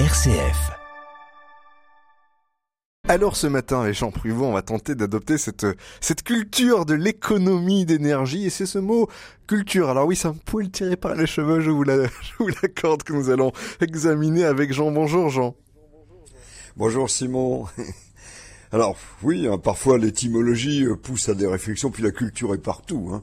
RCF. Alors ce matin, avec Jean Privot, on va tenter d'adopter cette, cette culture de l'économie d'énergie. Et c'est ce mot culture. Alors oui, ça me poil tiré par les cheveux, je vous, la, je vous l'accorde, que nous allons examiner avec Jean. Bonjour Jean. Bonjour Simon. Alors oui, hein, parfois l'étymologie euh, pousse à des réflexions, puis la culture est partout, hein,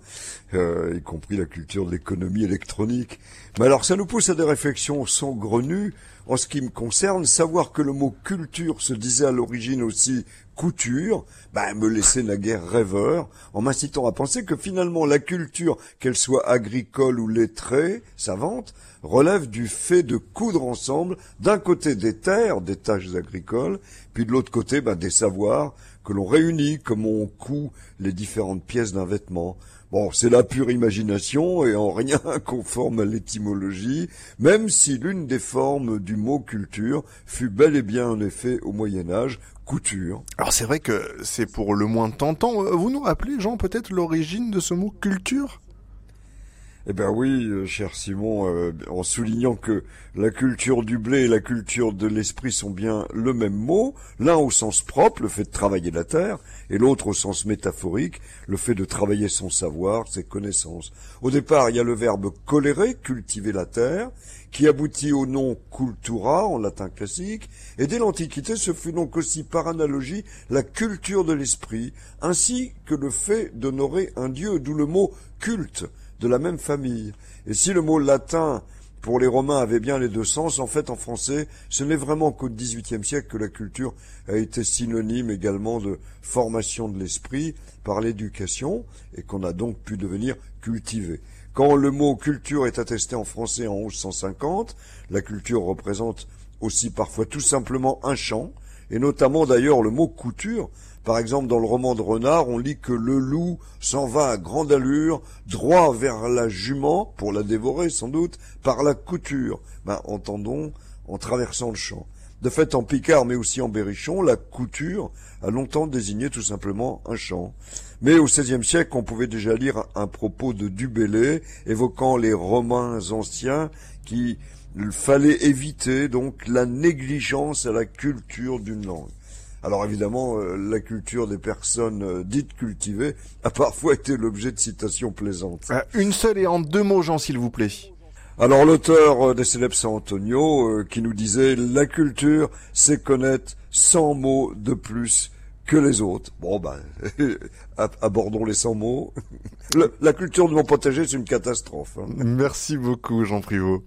euh, y compris la culture de l'économie électronique. Mais alors ça nous pousse à des réflexions saugrenues. En ce qui me concerne, savoir que le mot culture se disait à l'origine aussi couture, ben, me laissait naguère rêveur, en m'incitant à penser que finalement la culture, qu'elle soit agricole ou lettrée, savante, relève du fait de coudre ensemble, d'un côté des terres, des tâches agricoles, puis de l'autre côté ben, des savoirs que l'on réunit comme on coud les différentes pièces d'un vêtement. Bon, c'est la pure imagination et en rien conforme à l'étymologie, même si l'une des formes du mot culture fut bel et bien en effet au Moyen Âge couture. Alors c'est vrai que c'est pour le moins tentant. Vous nous rappelez, Jean, peut-être l'origine de ce mot culture? Eh ben oui, euh, cher Simon, euh, en soulignant que la culture du blé et la culture de l'esprit sont bien le même mot, l'un au sens propre, le fait de travailler la terre, et l'autre au sens métaphorique, le fait de travailler son savoir, ses connaissances. Au départ, il y a le verbe colérer, cultiver la terre, qui aboutit au nom cultura en latin classique, et dès l'Antiquité, ce fut donc aussi par analogie la culture de l'esprit, ainsi que le fait d'honorer un dieu, d'où le mot culte, de la même famille. Et si le mot latin pour les Romains avait bien les deux sens, en fait en français, ce n'est vraiment qu'au XVIIIe siècle que la culture a été synonyme également de formation de l'esprit par l'éducation et qu'on a donc pu devenir cultivé. Quand le mot culture est attesté en français en 1150, la culture représente aussi parfois tout simplement un champ, et notamment d'ailleurs le mot couture. Par exemple, dans le roman de Renard, on lit que le loup s'en va à grande allure, droit vers la jument, pour la dévorer sans doute, par la couture. Ben, entendons, en traversant le champ. De fait, en Picard, mais aussi en Berrichon, la couture a longtemps désigné tout simplement un champ. Mais au XVIe siècle, on pouvait déjà lire un propos de Dubélé évoquant les Romains anciens qui fallait éviter donc la négligence à la culture d'une langue. Alors évidemment, euh, la culture des personnes euh, dites cultivées a parfois été l'objet de citations plaisantes. Euh, une seule et en deux mots, Jean, s'il vous plaît. Alors l'auteur des célèbres Saint Antonio qui nous disait la culture, c'est connaître 100 mots de plus que les autres. Bon ben, abordons les 100 mots. la culture de mon potager, c'est une catastrophe. Hein. Merci beaucoup, Jean Privot.